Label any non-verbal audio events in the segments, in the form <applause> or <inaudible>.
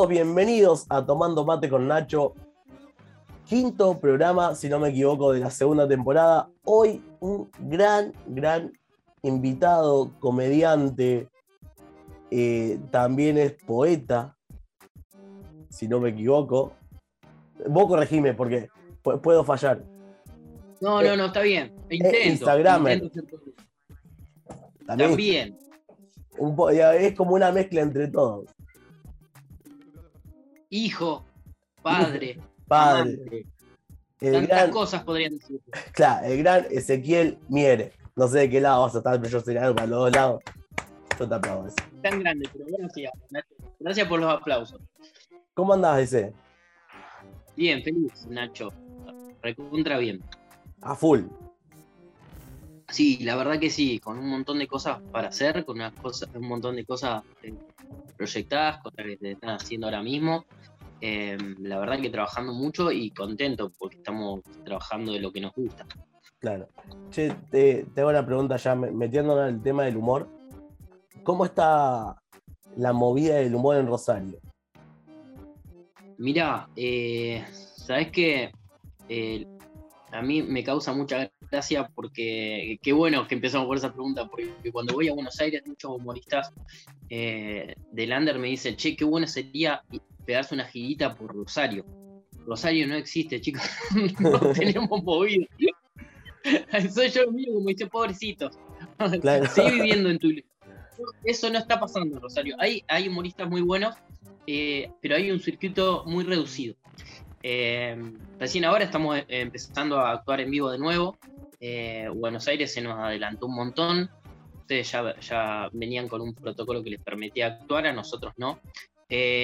todos bienvenidos a Tomando Mate con Nacho. Quinto programa, si no me equivoco, de la segunda temporada. Hoy un gran, gran invitado, comediante, eh, también es poeta, si no me equivoco. Vos corregime porque pu- puedo fallar. No, no, no, está bien. Intento. Instagramer. intento. También, un es como una mezcla entre todos. Hijo, padre, Padre, amante. Tantas gran, cosas podrían decir. claro, el gran Ezequiel Miere. No sé de qué lado vas a estar, pero yo algo para los dos lados. Yo te aplaudo eso. Tan grande, pero Nacho. Gracias por los aplausos. ¿Cómo andás, ese? Bien, feliz, Nacho. Recontra bien. A full. Sí, la verdad que sí, con un montón de cosas para hacer, con unas cosas, un montón de cosas eh, proyectadas, cosas que se están haciendo ahora mismo. Eh, la verdad que trabajando mucho y contento porque estamos trabajando de lo que nos gusta. Claro. Che, te, te hago una pregunta ya, me- metiéndonos en el tema del humor. ¿Cómo está la movida del humor en Rosario? Mira, eh, sabes que a mí me causa mucha gracia porque qué bueno que empezamos por esa pregunta, porque cuando voy a Buenos Aires muchos humoristas eh, del under me dicen, che, qué bueno sería pegarse una girita por Rosario. Rosario no existe, chicos, <laughs> no <laughs> tenemos movida. <laughs> Soy yo mío, como dice, pobrecito. Claro. Sigue viviendo en tu... Eso no está pasando en Rosario. Hay, hay humoristas muy buenos, eh, pero hay un circuito muy reducido. Eh, recién ahora estamos eh, empezando a actuar en vivo de nuevo. Eh, Buenos Aires se nos adelantó un montón. Ustedes ya, venían con un protocolo que les permitía actuar, a nosotros no.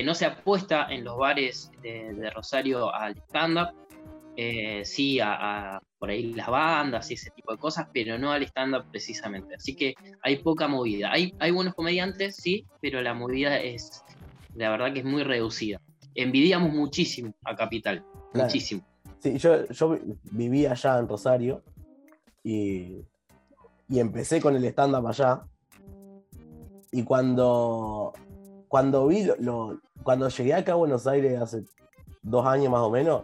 No se apuesta en los bares de, Rosario al stand-up. Sí, a, a, por ahí las bandas y ese tipo de cosas, pero no al stand-up precisamente. Así que hay poca movida. Hay, hay buenos comediantes, sí, pero la movida es, la verdad que es muy reducida. Envidiamos muchísimo a Capital, Claro. muchísimo. Sí, yo, yo vivía allá en Rosario y, y empecé con el stand-up allá. Y cuando, cuando vi lo, lo- cuando llegué acá a Buenos Aires hace dos años más o menos,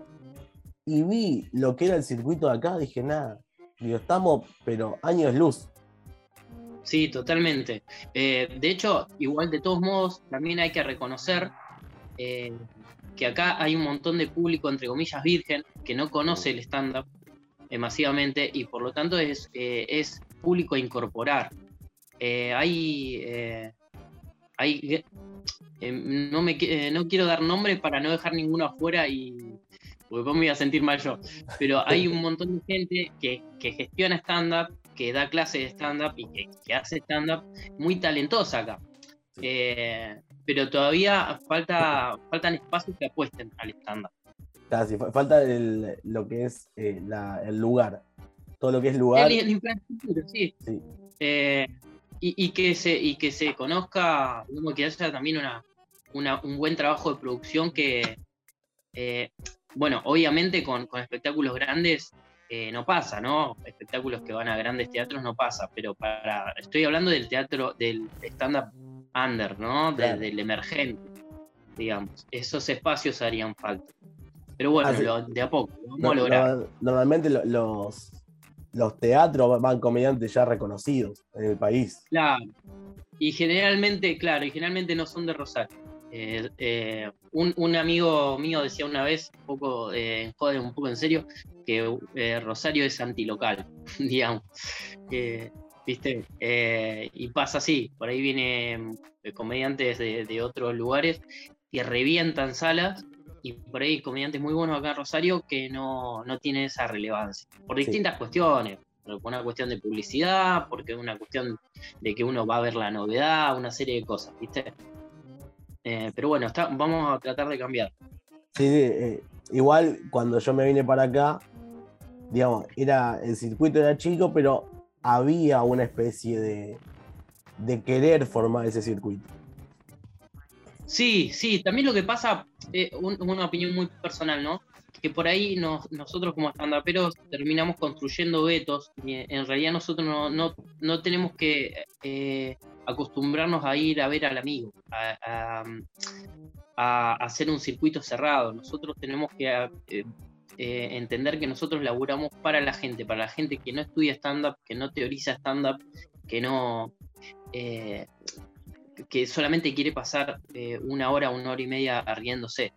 y vi lo que era el circuito de acá, dije, nada, digo, estamos, pero años luz. Sí, totalmente. Eh, de hecho, igual de todos modos, también hay que reconocer eh, que acá hay un montón de público, entre comillas, virgen, que no conoce el stand-up eh, masivamente y por lo tanto es, eh, es público a incorporar. Hay, hay eh, no, me, no quiero dar nombre para no dejar ninguno afuera y porque me voy a sentir mal yo, pero hay un montón de gente que, que gestiona stand-up, que da clases de stand-up y que, que hace stand-up muy talentosa acá. Eh, pero todavía falta, faltan espacios que apuesten al stand-up. Casi, fa- falta el- lo que es eh, la- el lugar. Todo lo que es lugar. La, infraestructura, sí. Sí. Eh, y, y que se, y que se conozca, digamos, que haya también una, una- un buen trabajo de producción que, eh, bueno, obviamente con, con espectáculos grandes eh, no pasa, ¿no? Espectáculos que van a grandes teatros no pasa, pero para, estoy hablando del teatro, del stand-up under, ¿no? De- Claro. del emergente, digamos. Esos espacios harían falta. Pero bueno, Ah, sí. lo- de a poco, lo vamos No- a lograr. no- normalmente lo- los, los teatros van comediantes ya reconocidos en el país. Claro. Y generalmente, claro, y generalmente no son de Rosario. Eh, eh, un, un amigo mío decía una vez, un poco, eh, joder, un poco en serio, que Rosario es antilocal, <laughs> digamos. ¿Viste? Eh, y pasa así, por ahí vienen eh, comediantes de, de otros lugares que revientan salas y por ahí comediantes muy buenos acá en Rosario que no, no tienen esa relevancia, por Sí. distintas cuestiones, por una cuestión de publicidad, porque es una cuestión de que uno va a ver la novedad, una serie de cosas, ¿viste? Eh, pero bueno, está- vamos a tratar de cambiar. Sí, sí, eh, igual cuando yo me vine para acá, digamos, era, el circuito era chico, pero había una especie de, de querer formar ese circuito. Sí, sí, también lo que pasa, eh, un- una opinión muy personal, ¿no? Que por ahí nos- nosotros como estandaperos terminamos construyendo vetos y en realidad nosotros no, no, no tenemos que eh, acostumbrarnos a ir a ver al amigo, a, hacer un circuito cerrado. Nosotros tenemos que eh, eh, entender que nosotros laburamos para la gente, para la gente que no estudia stand-up, que no teoriza stand-up, que no... Eh, que solamente quiere pasar una hora, una hora y media riéndose.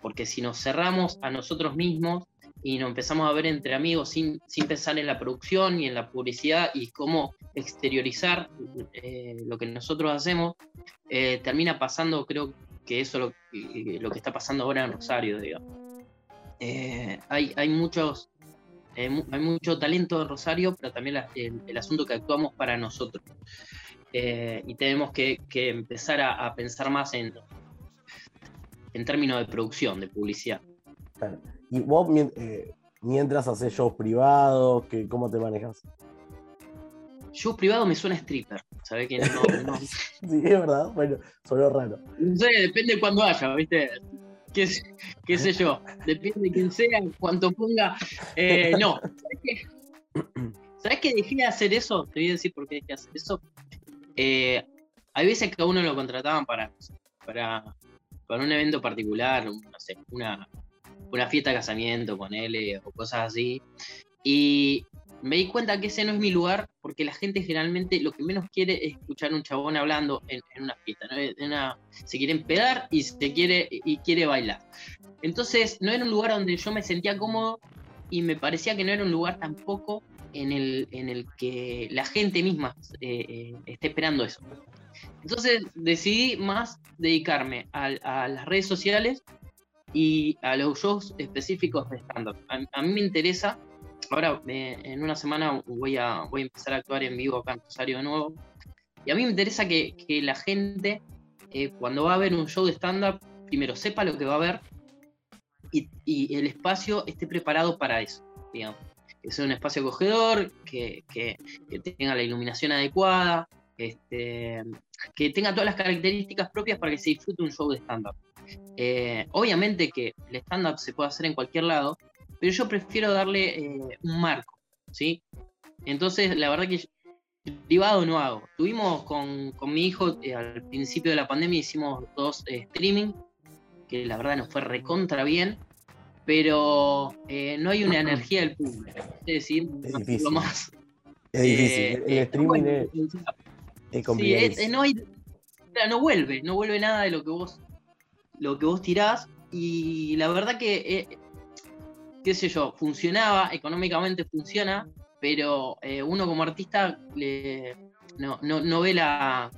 porque si nos cerramos a nosotros mismos, y nos empezamos a ver entre amigos sin, sin pensar en la producción y en la publicidad y cómo exteriorizar eh, lo que nosotros hacemos, eh, termina pasando, creo que eso es lo, lo, que está pasando ahora en Rosario, digamos. Eh, hay, hay, muchos, hay mucho talento en Rosario, pero también el, asunto que actuamos para nosotros. y tenemos que, que empezar a, a, pensar más en, en términos de producción, de publicidad. Y vos, eh, mientras haces shows privados, que, ¿cómo te manejas? Shows privados me suena stripper, ¿sabes que no, <laughs> sí, es verdad, bueno, suena raro. No sé, depende de cuándo haya, ¿viste? ¿Qué, sé yo? Depende de quién sea, cuánto ponga. Eh, no, ¿sabes qué? ¿Sabes que dejé de hacer eso? Te voy a decir por qué dejé de hacer eso. Eh, hay veces que a uno lo contrataban para, para, para un evento particular, no sé, una, una fiesta de casamiento con él o cosas así. Y me di cuenta que ese no es mi lugar porque la gente generalmente lo que menos quiere es escuchar a un chabón hablando en, una fiesta. se quiere empedar y, se quiere, y quiere bailar. Entonces no era un lugar donde yo me sentía cómodo y me parecía que no era un lugar tampoco en el, en el que la gente misma eh, eh, esté esperando eso. Entonces decidí más dedicarme a las redes sociales y a los shows específicos de stand-up. A, mí me interesa, ahora en una semana voy a, voy a empezar a actuar en vivo acá en Rosario de nuevo, y a mí me interesa que, que la gente, eh, cuando va a ver un show de stand-up, primero sepa lo que va a ver y, y, el espacio esté preparado para eso, digamos. Que sea un espacio acogedor, que, que, que tenga la iluminación adecuada, este, que tenga todas las características propias para que se disfrute un show de stand-up. Eh, obviamente que el stand-up se puede hacer en cualquier lado, pero yo prefiero darle eh, un marco, ¿sí? Entonces, la verdad que privado no hago. Tuvimos con, mi hijo eh, al principio de la pandemia, hicimos dos streaming, que la verdad nos fue recontra bien, pero no hay una energía del público. Es decir, es difícil. Más, es difícil. el streaming es, es complicado. Sí, no, hay, no vuelve, no vuelve nada de lo que vos lo que vos tirás y la verdad que, eh, qué sé yo, funcionaba, económicamente funciona, pero eh, uno como artista no, ve la,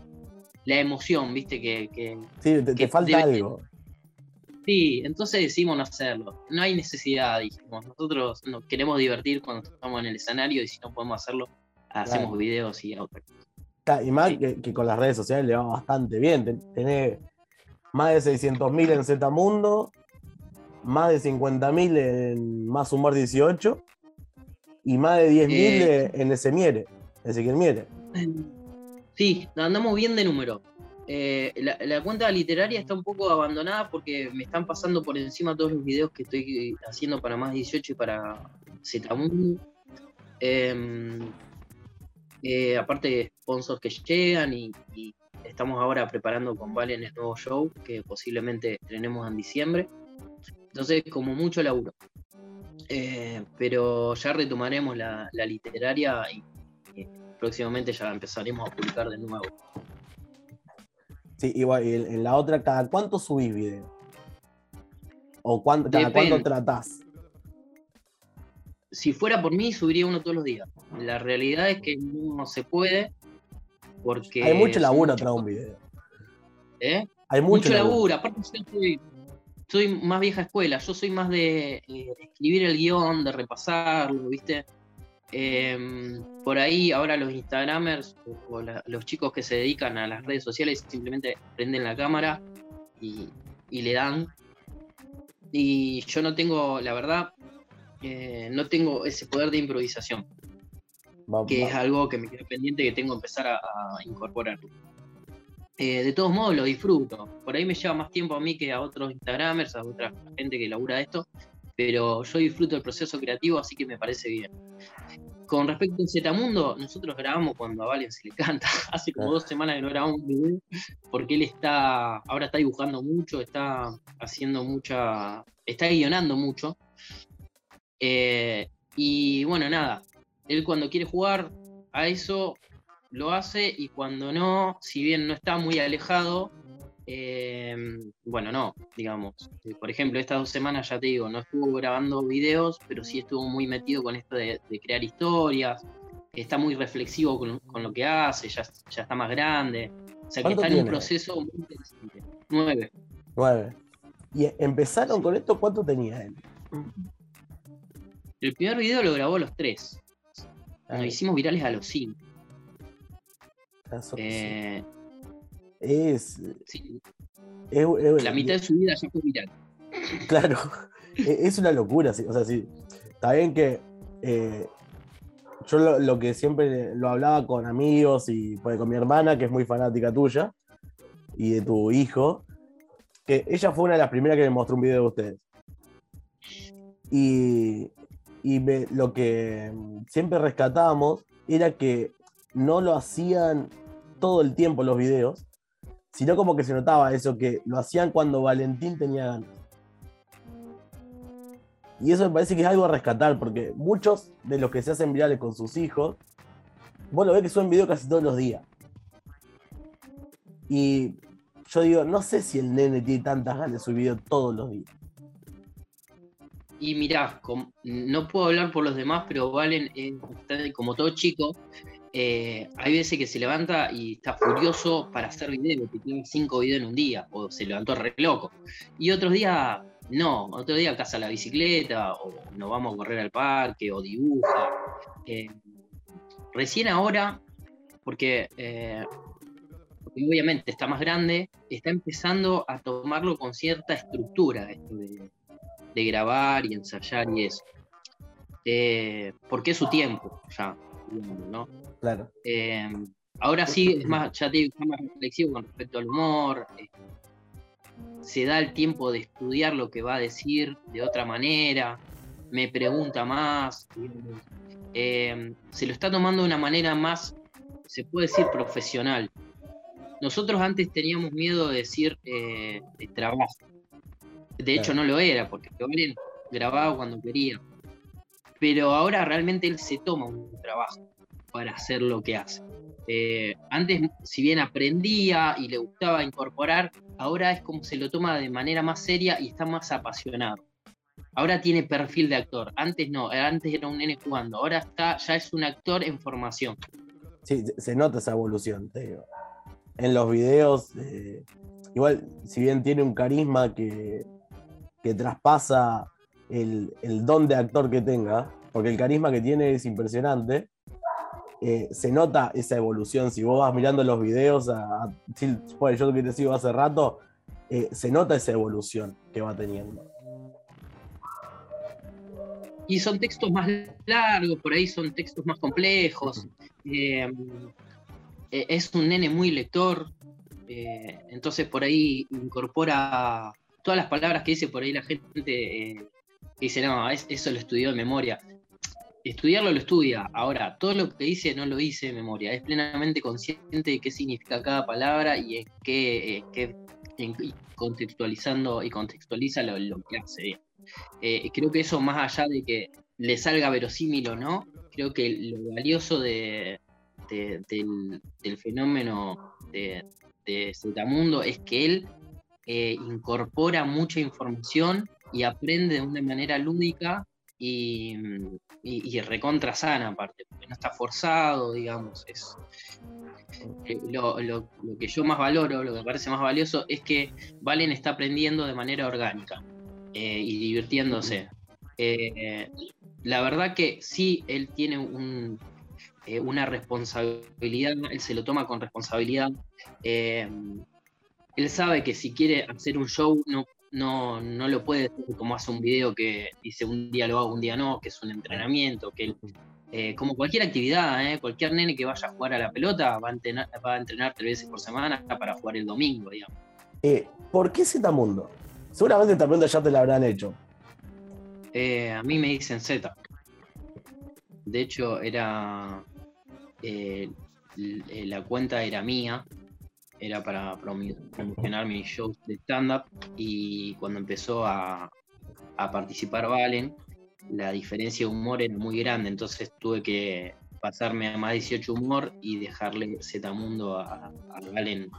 emoción, viste, que... sí, te, falta algo. Sí, entonces decidimos no hacerlo. No hay necesidad, dijimos. Nosotros nos queremos divertir cuando estamos en el escenario y si no podemos hacerlo, hacemos videos y otra Y más que, con las redes sociales le va bastante bien. Tener más de 600.000 en Z Mundo, más de 50.000 en Más Humor 18 y más de 10.000 eh, en ese Miere, Ezequiel Miere. Sí, andamos bien de número. Eh, la, cuenta literaria está un poco abandonada porque me están pasando por encima todos los videos que estoy haciendo para más 18 y para Z Mundo. Em, eh, aparte de sponsors que llegan y estamos ahora preparando con Valen el nuevo show que posiblemente tenemos en diciembre. Entonces, como mucho laburo. Eh, pero ya retomaremos la, literaria y, próximamente ya empezaremos a publicar de nuevo. Sí, igual, y en la otra, ¿cada cuánto subís video? ¿O cuánto, cada cuánto tratás? Si fuera por mí, subiría uno todos los días. La realidad es que no se puede hay mucho laburo atrás de un video. ¿Eh? Hay mucho, laburo. Aparte, soy, más vieja escuela. Yo soy más de eh, escribir el guion, de repasarlo, ¿viste? Em, por ahí, ahora los Instagramers o, los chicos que se dedican a las redes sociales simplemente prenden la cámara y, le dan. Y yo no tengo, la verdad, eh, no tengo ese poder de improvisación que es algo que me queda pendiente que tengo que empezar a, incorporar. Eh, de todos modos lo disfruto. Por ahí me lleva más tiempo a mí que a otros Instagramers, a otra gente que labura esto, pero yo disfruto el proceso creativo, así que me parece bien. con respecto a Zetamundo, nosotros grabamos cuando a Valen se le canta. <laughs> Hace como dos semanas que no grabamos un video, porque él está, ahora está dibujando mucho, está haciendo mucha, está guionando mucho. Eh, y bueno, nada, él cuando quiere jugar a eso lo hace y cuando no, si bien no está muy alejado, eh, bueno, no, digamos. Eh, por ejemplo, estas dos semanas, ya te digo, no estuvo grabando videos, pero sí estuvo muy metido con esto de, crear historias. Está muy reflexivo con, lo que hace, ya, ya, está más grande. O sea que está en un proceso muy interesante. Nueve. Nueve. ¿Y empezaron con esto? ¿Cuánto tenía él? El primer video lo grabó a los tres. Nos hicimos virales a los cinco. Eh, es, La mitad de su vida ya fue viral. <laughs> Claro, e, es una locura. O sea, sí, está bien que eh, yo lo, que siempre lo hablaba con amigos y pues, con mi hermana, que es muy fanática tuya, y de tu hijo, que ella fue una de las primeras que me mostró un video de ustedes. Y, lo que siempre rescatábamos era que no lo hacían todo el tiempo los videos, sino como que se notaba eso, que lo hacían cuando Valentín tenía ganas. Y eso me parece que es algo a rescatar, porque muchos de los que se hacen virales con sus hijos, vos lo ves que suben videos casi todos los días. Y yo digo, no sé si el nene tiene tantas ganas de subir video todos los días. Y mirá, no puedo hablar por los demás, pero Valen, como todo chico, eh, hay veces que se levanta y está furioso para hacer video, que tiene cinco videos en un día, o se levantó re loco. Y otros días, no, otro día caza la bicicleta, o nos vamos a correr al parque, o dibuja. Eh, recién ahora, porque, eh, porque, obviamente está más grande, está empezando a tomarlo con cierta estructura, esto de, de grabar y ensayar y eso. porque es su tiempo, ya, ¿no? Claro. Eh, ahora sí, es más, ya te digo, más reflexivo con respecto al humor. Eh, se da el tiempo de estudiar lo que va a decir de otra manera. Me pregunta más. Eh, se lo está tomando de una manera más, se puede decir, profesional. Nosotros antes teníamos miedo de decir trabajo. De hecho, no lo era, porque Gabriel grababa cuando quería. Pero ahora realmente él se toma un trabajo para hacer lo que hace. Eh, antes, si bien aprendía y le gustaba incorporar, ahora es como se lo toma de manera más seria y está más apasionado. Ahora tiene perfil de actor. Antes no, antes era un nene jugando. Ahora está, ya es un actor en formación. Sí, se nota esa evolución. En los videos, eh, igual, si bien tiene un carisma que, que traspasa el, don de actor que tenga, porque el carisma que tiene es impresionante, eh, se nota esa evolución. Si vos vas mirando los videos, a, yo que te sigo hace rato, eh, se nota esa evolución que va teniendo. Y son textos más largos, por ahí son textos más complejos. Eh, es un nene muy lector, entonces por ahí incorpora todas las palabras que dice por ahí la gente dice, no, eso lo estudió de memoria estudiarlo lo estudia. Ahora, todo lo que dice no lo dice de memoria. Es plenamente consciente de qué significa cada palabra y en qué, contextualizando y contextualiza lo, que hace. Eh, creo que eso, más allá de que le salga verosímil o no, creo que lo valioso de, del, fenómeno de, de es que él eh, incorpora mucha información y aprende de una manera lúdica y, y, recontra sana aparte, porque no está forzado, digamos. Es, eh, lo, lo, que yo más valoro, lo que me parece más valioso, es que Valen está aprendiendo de manera orgánica eh, y divirtiéndose. Eh, la verdad que sí, él tiene un, una responsabilidad, él se lo toma con responsabilidad. él sabe que si quiere hacer un show no no, no lo puede hacer como hace un video que dice un día lo hago, un día no, que es un entrenamiento, que eh, como cualquier actividad, eh, cualquier nene que vaya a jugar a la pelota va a entrenar, va a entrenar tres veces por semana para jugar el domingo, digamos. Eh, ¿Por qué Zetamundo? Seguramente esta ya te la habrán hecho. a mí me dicen Z. De hecho, era. la cuenta era mía. Era para promocionar mis shows de stand-up. Y cuando empezó a, a participar Valen, la diferencia de humor era muy grande. Entonces tuve que pasarme a más 18 humor y dejarle Zetamundo a, a Valen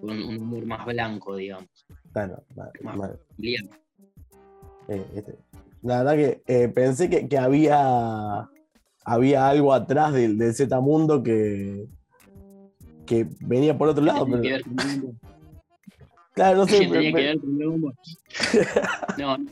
con un humor más blanco, digamos. Claro, vale, Más. vale. Eh, este, La verdad que eh, pensé que, que había, había algo atrás del, del Z Mundo que, que venía por otro lado. Que pero- humor. claro, no sé. <laughs> que tenía me- que ver con el <laughs> no, no.